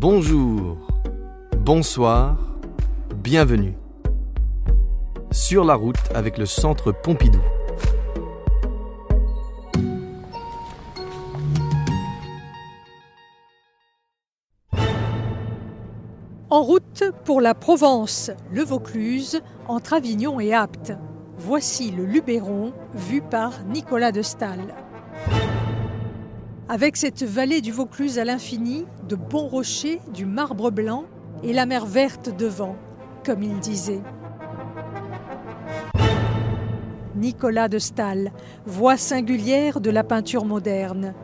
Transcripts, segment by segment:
Bonjour, bonsoir, bienvenue. Sur la route avec le Centre Pompidou. En route pour la Provence, le Vaucluse, entre Avignon et Apt. Voici le Luberon vu par Nicolas de Stahl. Avec cette vallée du Vaucluse à l'infini, de bons rochers, du marbre blanc et la mer verte devant, comme il disait. Nicolas de Stahl, voix singulière de la peinture moderne.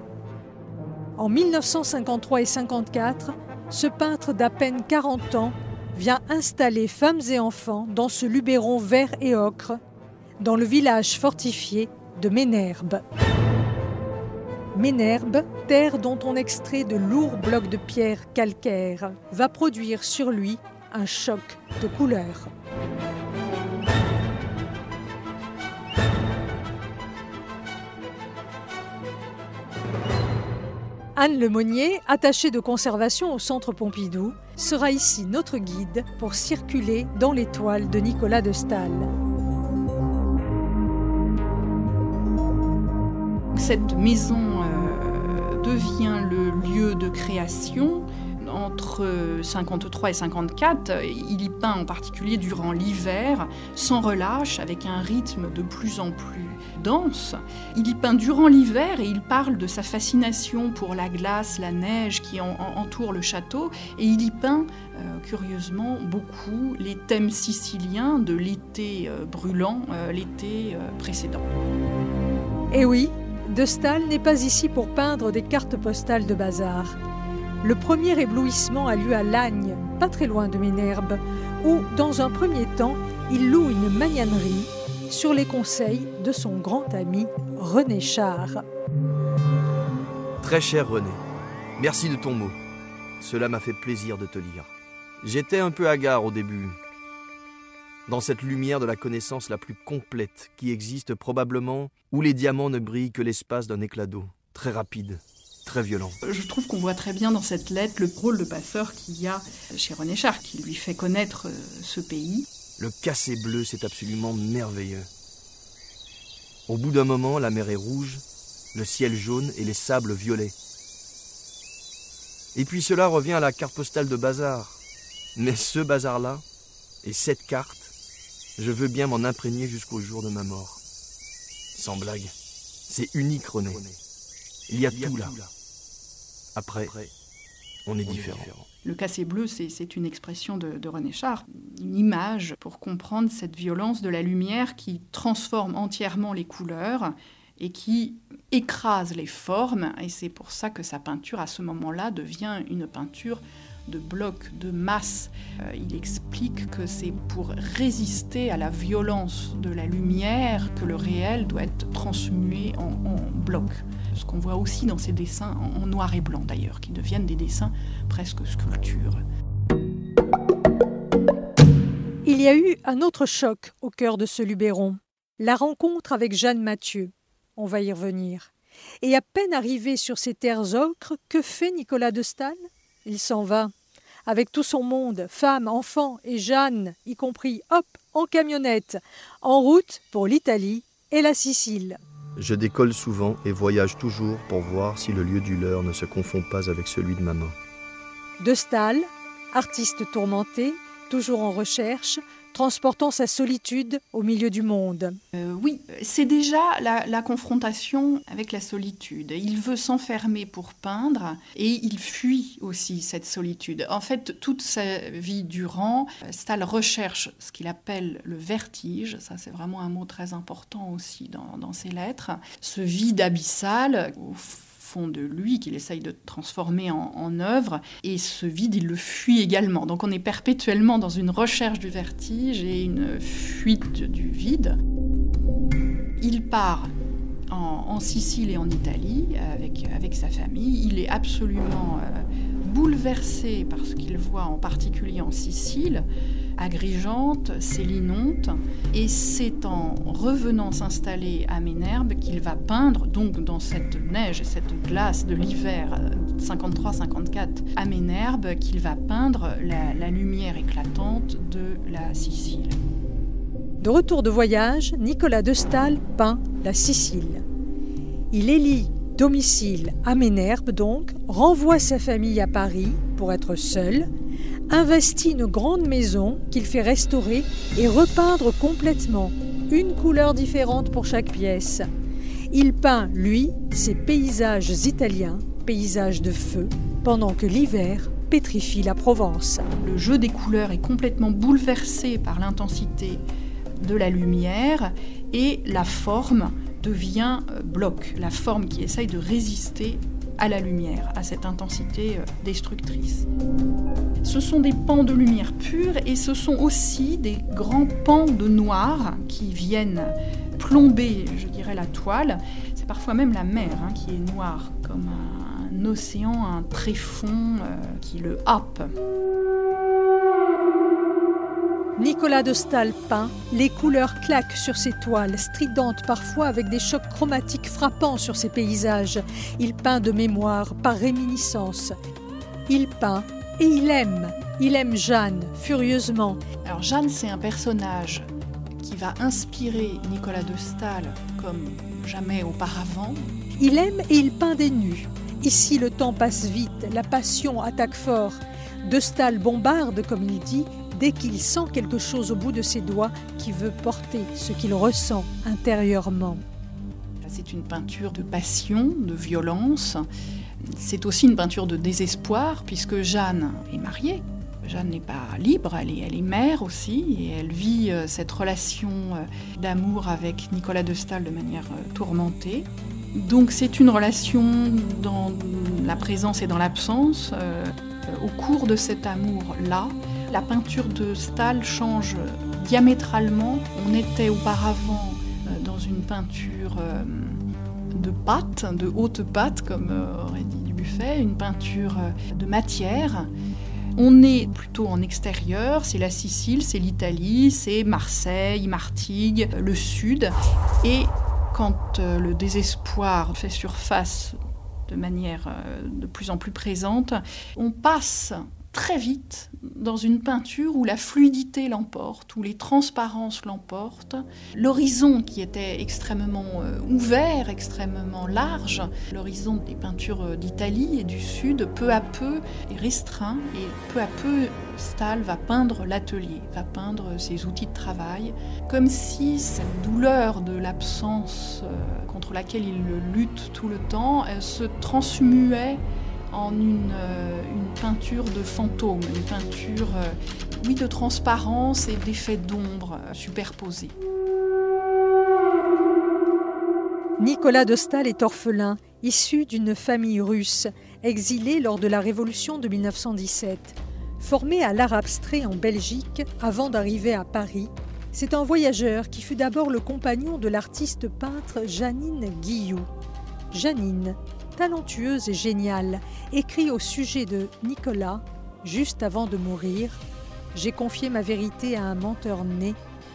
En 1953 et 54, ce peintre d'à peine 40 ans vient installer femmes et enfants dans ce Luberon vert et ocre, dans le village fortifié de Ménherbe. Ménherbe, terre dont on extrait de lourds blocs de pierre calcaire, va produire sur lui un choc de couleurs. Anne Lemonnier, attachée de conservation au Centre Pompidou, sera ici notre guide pour circuler dans l'étoile de Nicolas de Stahl. Cette maison devient le lieu de création entre 53 et 54, il y peint en particulier durant l'hiver, sans relâche, avec un rythme de plus en plus dense. Il y peint durant l'hiver et il parle de sa fascination pour la glace, la neige qui entoure le château. Et il y peint, euh, curieusement, beaucoup les thèmes siciliens de l'été euh, brûlant, euh, l'été précédent. Et eh oui, De Stahl n'est pas ici pour peindre des cartes postales de bazar. Le premier éblouissement a lieu à Lagne, pas très loin de Ménherbe, où, dans un premier temps, il loue une magnanerie sur les conseils de son grand ami René Char. Très cher René, merci de ton mot. Cela m'a fait plaisir de te lire. J'étais un peu hagard au début. Dans cette lumière de la connaissance la plus complète qui existe probablement, où les diamants ne brillent que l'espace d'un éclat d'eau, très rapide, très violent. Je trouve qu'on voit très bien dans cette lettre le rôle de passeur qu'il y a chez René Char, qui lui fait connaître euh, ce pays. Le cassé bleu, c'est absolument merveilleux. Au bout d'un moment, la mer est rouge, le ciel jaune et les sables violets. Et puis cela revient à la carte postale de bazar. Mais ce bazar-là, et cette carte, je veux bien m'en imprégner jusqu'au jour de ma mort. Sans blague, c'est unique, René. Il y a tout là. Après, on est différent. Le cassé bleu, c'est une expression de, René Char, une image pour comprendre cette violence de la lumière qui transforme entièrement les couleurs et qui écrase les formes. Et c'est pour ça que sa peinture, à ce moment-là, devient une peinture de blocs, de masse. Euh, il explique que c'est pour résister à la violence de la lumière que le réel doit être transmué en, en blocs. Ce qu'on voit aussi dans ces dessins, en noir et blanc d'ailleurs, qui deviennent des dessins presque sculptures. Il y a eu un autre choc au cœur de ce Luberon, la rencontre avec Jeanne Mathieu. On va y revenir. Et à peine arrivé sur ces terres ocres, que fait Nicolas de Stahl il s'en va, avec tout son monde, femmes, enfants et Jeanne, y compris, hop, en camionnette, en route pour l'Italie et la Sicile. Je décolle souvent et voyage toujours pour voir si le lieu du leur ne se confond pas avec celui de ma main. De Stahl, artiste tourmenté, toujours en recherche, transportant sa solitude au milieu du monde. Euh, oui, c'est déjà la, confrontation avec la solitude. Il veut s'enfermer pour peindre et il fuit aussi cette solitude. En fait, toute sa vie durant, Stahl recherche ce qu'il appelle le vertige. Ça, c'est vraiment un mot très important aussi dans, dans ses lettres. Ce vide abyssal de lui, qu'il essaye de transformer en, œuvre, et ce vide, il le fuit également. Donc on est perpétuellement dans une recherche du vertige et une fuite du vide. Il part en, Sicile et en Italie avec, avec sa famille. Il est absolument euh, bouleversé par ce qu'il voit en particulier en Sicile. Agrigente, Célinonte, et c'est en revenant s'installer à Ménherbe qu'il va peindre, donc dans cette neige et cette glace de l'hiver 53-54 à Ménherbe, qu'il va peindre la, la lumière éclatante de la Sicile. De retour de voyage, Nicolas de Staël peint la Sicile. Il élit domicile à Ménherbe donc, renvoie sa famille à Paris pour être seul, investit une grande maison qu'il fait restaurer et repeindre complètement, une couleur différente pour chaque pièce. Il peint, lui, ses paysages italiens, paysages de feu, pendant que l'hiver pétrifie la Provence. Le jeu des couleurs est complètement bouleversé par l'intensité de la lumière et la forme devient euh, bloc, la forme qui essaye de résister à la lumière, à cette intensité euh, destructrice. Ce sont des pans de lumière pure et ce sont aussi des grands pans de noir qui viennent plomber, je dirais, la toile. C'est parfois même la mer hein, qui est noire, comme un, océan, un tréfonds euh, qui le happe. Nicolas de Staël peint, les couleurs claquent sur ses toiles, stridentes parfois avec des chocs chromatiques frappants sur ses paysages. Il peint de mémoire, par réminiscence. Il peint et il aime. Il aime Jeanne, furieusement. Alors Jeanne, c'est un personnage qui va inspirer Nicolas de Staël comme jamais auparavant. Il aime et il peint des nus. Ici, le temps passe vite, la passion attaque fort. De Staël bombarde, comme il dit, dès qu'il sent quelque chose au bout de ses doigts qui veut porter ce qu'il ressent intérieurement. C'est une peinture de passion, de violence. C'est aussi une peinture de désespoir, puisque Jeanne est mariée. Jeanne n'est pas libre, elle est, mère aussi, et elle vit euh, cette relation euh, d'amour avec Nicolas de Staël de manière euh, tourmentée. Donc c'est une relation dans la présence et dans l'absence. au cours de cet amour-là, la peinture de Stahl change diamétralement. On était auparavant euh, dans une peinture euh, de pâte, de haute pâte, comme euh, aurait dit Dubuffet, une peinture de matière. On est plutôt en extérieur, c'est la Sicile, c'est l'Italie, c'est Marseille, Martigues, le sud. Et quand le désespoir fait surface de manière de plus en plus présente, on passe très vite dans une peinture où la fluidité l'emporte, où les transparences l'emportent. L'horizon qui était extrêmement euh, ouvert, extrêmement large, l'horizon des peintures euh, d'Italie et du Sud, peu à peu est restreint et peu à peu Stahl va peindre l'atelier, va peindre ses outils de travail, comme si cette douleur de l'absence euh, contre laquelle il lutte tout le temps se transmuait en une, euh, une, peinture de fantôme, une peinture euh, oui, de transparence et d'effets d'ombre euh, superposés. Nicolas de Staël est orphelin, issu d'une famille russe, exilé lors de la Révolution de 1917. Formé à l'art abstrait en Belgique avant d'arriver à Paris, c'est un voyageur qui fut d'abord le compagnon de l'artiste peintre Janine Guillou. Janine talentueuse et géniale, écrit au sujet de Nicolas, juste avant de mourir J'ai confié ma vérité à un menteur né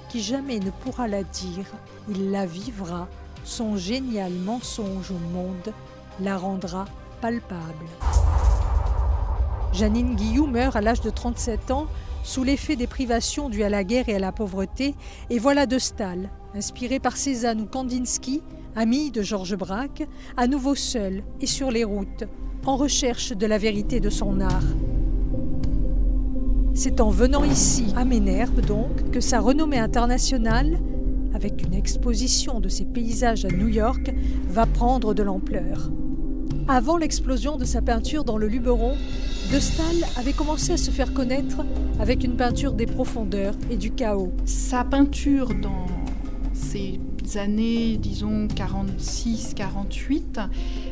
qui jamais ne pourra la dire, il la vivra, son génial mensonge au monde la rendra palpable. Janine Guillou meurt à l'âge de 37 ans sous l'effet des privations dues à la guerre et à la pauvreté, et voilà de Stahl, inspiré par Cézanne ou Kandinsky, ami de Georges Braque, à nouveau seul et sur les routes, en recherche de la vérité de son art. C'est en venant ici, à Ménherbe donc, que sa renommée internationale, avec une exposition de ses paysages à New York, va prendre de l'ampleur. Avant l'explosion de sa peinture dans le Luberon, De Staël avait commencé à se faire connaître avec une peinture des profondeurs et du chaos. Sa peinture dans ses années, disons 46-48,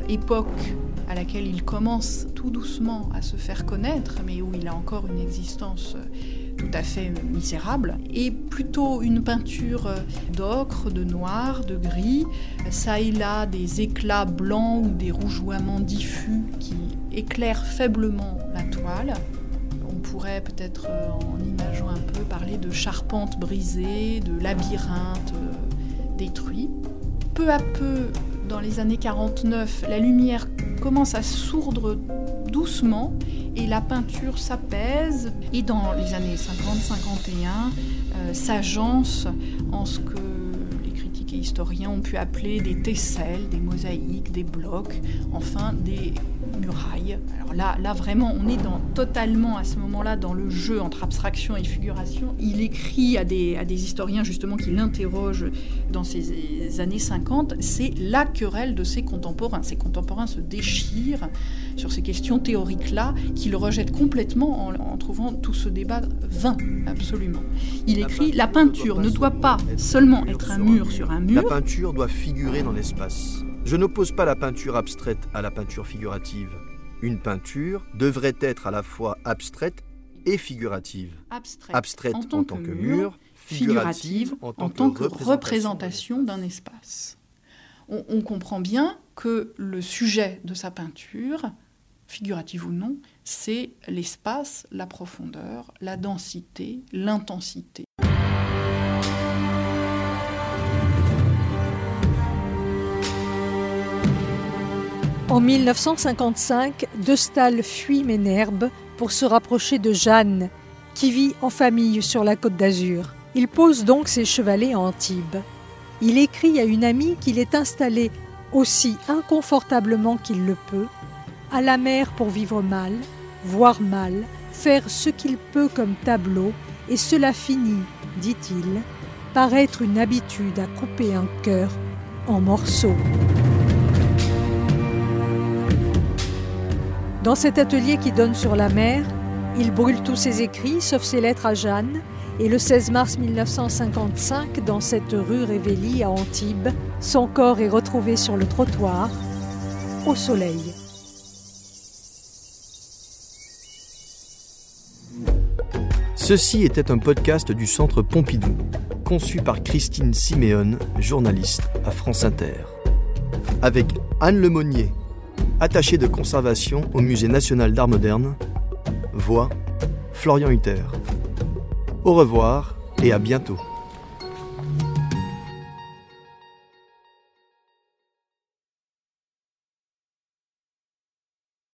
époque à laquelle il commence tout doucement à se faire connaître, mais où il a encore une existence euh, tout à fait misérable, et plutôt une peinture d'ocre, de noir, de gris, ça et là des éclats blancs ou des rougeoiements diffus qui éclairent faiblement la toile pourrait peut-être, euh, en imageant un peu, parler de charpente brisée, de labyrinthe euh, détruit. Peu à peu, dans les années 49, la lumière commence à sourdre doucement et la peinture s'apaise. Et dans les années 50-51, s'agence en ce que historiens ont pu appeler des tesselles, des mosaïques, des blocs, enfin des murailles. Alors là, là vraiment, on est dans, totalement à ce moment-là dans le jeu entre abstraction et figuration. Il écrit à des, à des historiens justement qui l'interrogent dans ces années 50. C'est la querelle de ses contemporains. Ses contemporains se déchirent sur ces questions théoriques-là, qu'il rejette complètement en, en, trouvant tout ce débat vain, absolument. Il écrit La peinture ne doit pas seulement être un mur sur un mur. La peinture doit figurer dans l'espace. Je n'oppose pas la peinture abstraite à la peinture figurative. Une peinture devrait être à la fois abstraite et figurative. Abstraite, abstraite en, tant, en tant que, que, mur, figurative en tant, en tant que, que, représentation d'un espace. On, on comprend bien que le sujet de sa peinture, figurative ou non, c'est l'espace, la profondeur, la densité, l'intensité. En 1955, De Staël fuit Ménherbe pour se rapprocher de Jeanne, qui vit en famille sur la côte d'Azur. Il pose donc ses chevalets à Antibes. Il écrit à une amie qu'il est installé aussi inconfortablement qu'il le peut, à la mer pour vivre mal, voir mal, faire ce qu'il peut comme tableau, et cela finit, dit-il, par être une habitude à couper un cœur en morceaux. Dans cet atelier qui donne sur la mer, il brûle tous ses écrits, sauf ses lettres à Jeanne, et le 16 mars 1955, dans cette rue Révélie à Antibes, son corps est retrouvé sur le trottoir, au soleil. Ceci était un podcast du Centre Pompidou, conçu par Christine Siméon, journaliste à France Inter. Avec Anne Lemonnier, attachée de conservation au Musée national d'art moderne, voix Florian Hutter. Au revoir et à bientôt.